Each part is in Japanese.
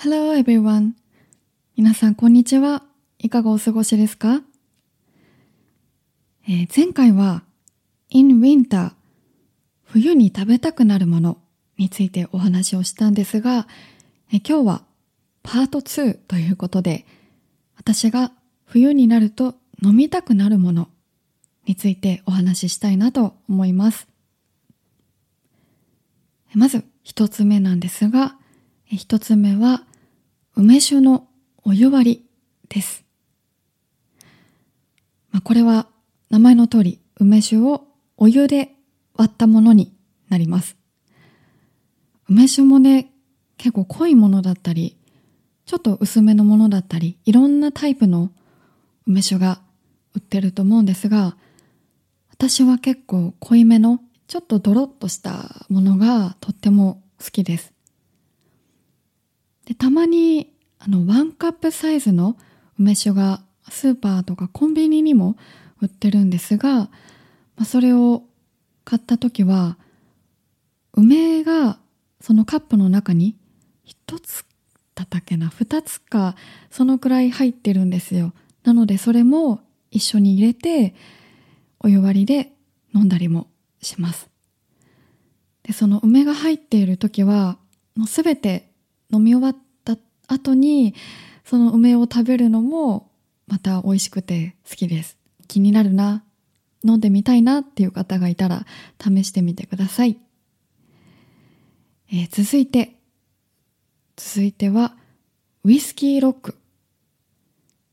Hello everyone. 皆さんこんにちは。いかがお過ごしですか、えー前回は In winter 冬に食べたくなるものについてお話をしたんですが、えー今日はパート2ということで私が冬になると飲みたくなるものについてお話ししたいなと思います。まず一つ目なんですが、一つ目は梅酒のお湯割りです。まあ、これは名前の通り梅酒をお湯で割ったものになります。梅酒もね、結構濃いものだったり、ちょっと薄めのものだったり、いろんなタイプの梅酒が売ってると思うんですが、私は結構濃いめのちょっとドロッとしたものがとっても好きです。で、たまにあのワンカップサイズの梅酒がスーパーとかコンビニにも売ってるんですが、まあ、それを買った時は梅がそのカップの中に一つだったけな二つかそのくらい入ってるんですよ。なのでそれも一緒に入れてお湯割りで飲んだりもします。でその梅が入っている時はもうすべて飲み終わった後にその梅を食べるのもまた美味しくて好きです。気になるな。飲んでみたいなっていう方がいたら試してみてください、えー続いて。続いてはウイスキーロック。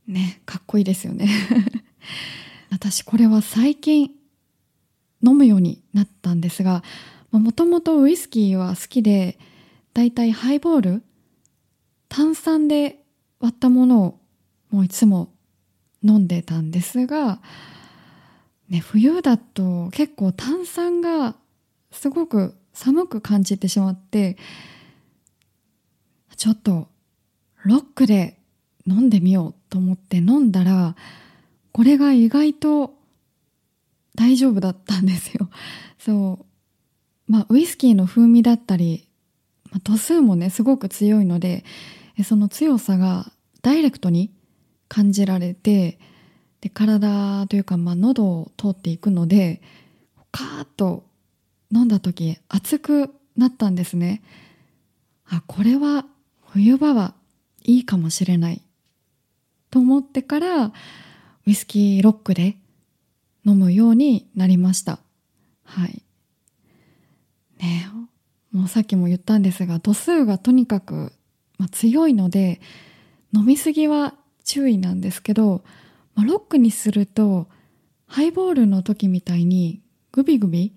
ねかっこいいですよね。私これは最近飲むようになったんですがもともとウイスキーは好きでだいたいハイボール？炭酸で割ったものをもういつも飲んでたんですが、ね、冬だと結構炭酸がすごく寒く感じてしまってちょっとロックで飲んでみようと思って飲んだらこれが意外と大丈夫だったんですよ。そう。まあ、ウイスキーの風味だったり、度数もね、すごく強いので、その強さがダイレクトに感じられて、で、体というか、まあ、喉を通っていくので、カーッと飲んだ時、熱くなったんですね。あ、これは冬場はいいかもしれない。と思ってから、ウイスキーロックで飲むようになりました。はい。ねえ、もうさっきも言ったんですが、度数がとにかく、まあ、強いので、飲みすぎは注意なんですけど、まあ、ロックにすると、ハイボールの時みたいにグビグビ、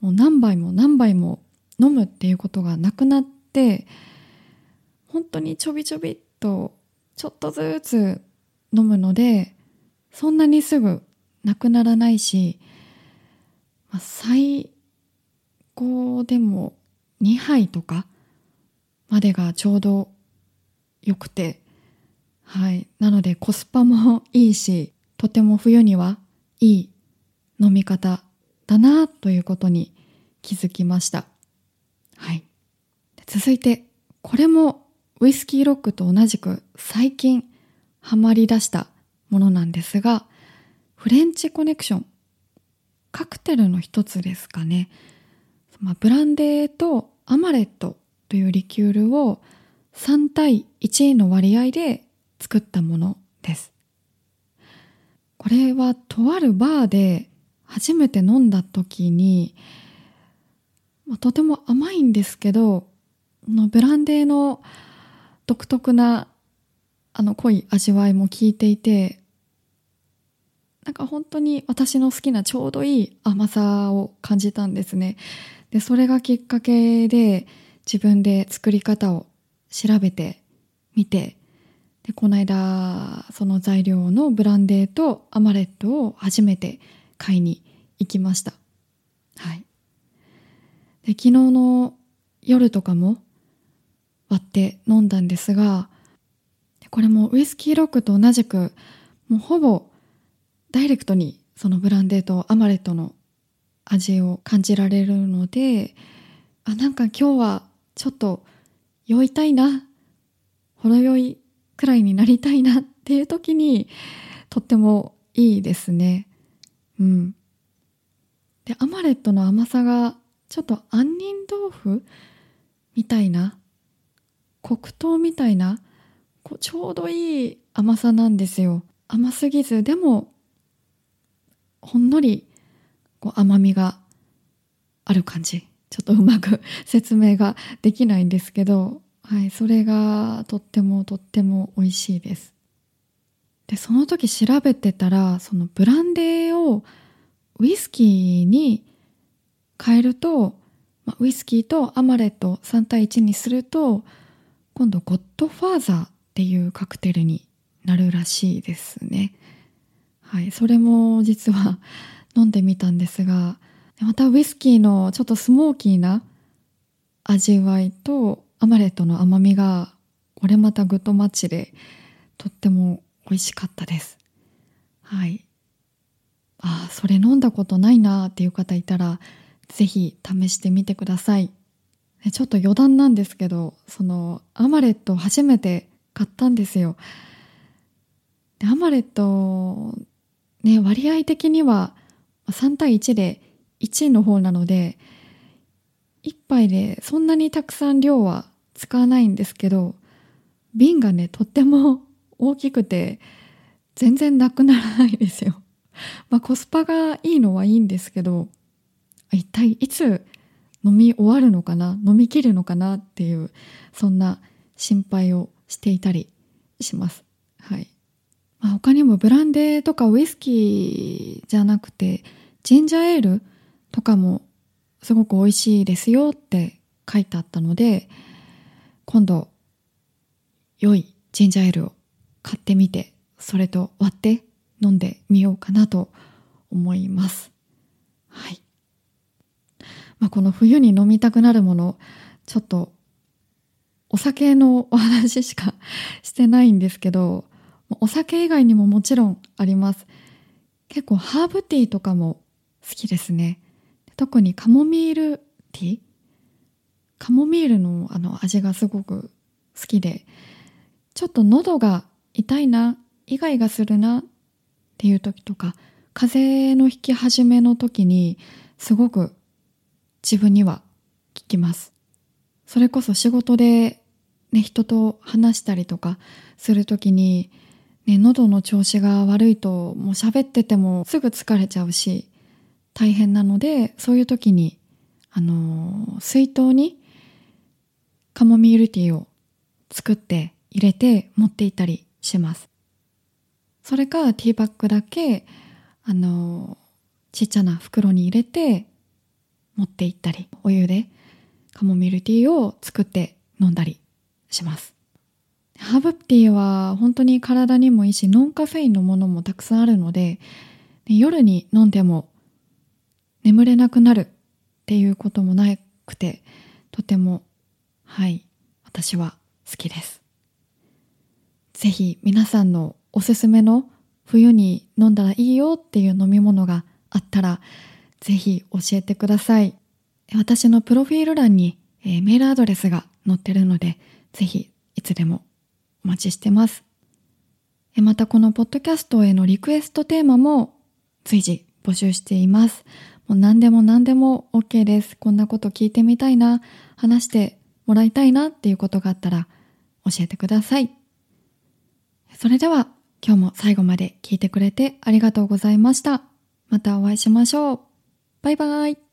もう何杯も何杯も飲むっていうことがなくなって、本当にちょびちょびっと、ちょっとずつ飲むので、そんなにすぐなくならないし、まあ、最高でも2杯とかまでがちょうど良くて、はい。なのでコスパもいいし、とても冬にはいい飲み方だなということに気づきました。はい。続いて、これもウイスキーロックと同じく最近ハマり出したものなんですが、フレンチコネクション。カクテルの一つですかね。まあ、ブランデーとアマレットというリキュールを3対1の割合で作ったものです。これはとあるバーで初めて飲んだ時に、まあとても甘いんですけど、のブランデーの独特なあの濃い味わいも効いていて、なんか本当に私の好きなちょうどいい甘さを感じたんですね。で、それがきっかけで自分で作り方を調べてみて、で、この間、その材料のブランデーとアマレットを初めて買いに行きました。はい。で、昨日の夜とかも割って飲んだんですが、これもウイスキーロックと同じく、もうほぼダイレクトにそのブランデーとアマレットの味を感じられるので、あ、なんか今日はちょっと酔いたいなほろ酔いくらいになりたいなっていう時にとってもいいですね。うん。で、アマレットの甘さがちょっと杏仁豆腐みたいな黒糖みたいなこうちょうどいい甘さなんですよ。甘すぎずでもほんのりこう甘みがある感じ。ちょっとうまく 説明ができないんですけど、はい、それがとってもとっても美味しいです。で、その時調べてたら、そのブランデーをウイスキーに変えると、まあ、ウイスキーとアマレット3対1にすると、今度ゴッドファーザーっていうカクテルになるらしいですね。はい、それも実は飲んでみたんですが、またウイスキーのちょっとスモーキーな味わいとアマレットの甘みがこれまたグッドマッチでとっても美味しかったです。はい。あ、それ飲んだことないなっていう方いたらぜひ試してみてください。ちょっと余談なんですけど、そのアマレット初めて買ったんですよ。でアマレット、ね、割合的には3対1で1の方なので、1杯でそんなにたくさん量は使わないんですけど、瓶がね、とっても 大きくて、全然なくならないですよ。まあコスパがいいのはいいんですけど、一体いつ飲み終わるのかな飲み切るのかなっていう、そんな心配をしていたりします。はい。まあ、他にもブランデーとかウイスキーじゃなくて、ジンジャーエールとかもすごく美味しいですよって書いてあったので、今度、良いジンジャーエールを買ってみて、それと割って飲んでみようかなと思います。はい。まあ、この冬に飲みたくなるもの、ちょっとお酒のお話しかしてないんですけど、お酒以外にももちろんあります。結構ハーブティーとかも好きですね。特にカモミールティーカモミールのあの味がすごく好きで、ちょっと喉が痛いな、イガイガするなっていう時とか、風邪の引き始めの時にすごく自分には効きます。それこそ仕事でね、人と話したりとかする時に、ね、喉の調子が悪いともう喋っててもすぐ疲れちゃうし、大変なので、そういう時に、あの水筒にカモミールティーを作って入れて持っていったりします。それかティーバッグだけ、あのちっちゃな袋に入れて持って行ったり、お湯でカモミールティーを作って飲んだりします。ハーブティーは本当に体にもいいし、ノンカフェインのものもたくさんあるので、夜に飲んでも眠れなくなるっていうこともなくて、とても、はい、私は好きです。ぜひ皆さんのおすすめの冬に飲んだらいいよっていう飲み物があったら、ぜひ教えてください。私のプロフィール欄に、えー、メールアドレスが載ってるので、ぜひいつでもお待ちしてます。またこのポッドキャストへのリクエストテーマも随時募集しています。もう何でも何でも OK です。こんなこと聞いてみたいな、話してもらいたいなっていうことがあったら教えてください。それでは今日も最後まで聞いてくれてありがとうございました。またお会いしましょう。バイバイ。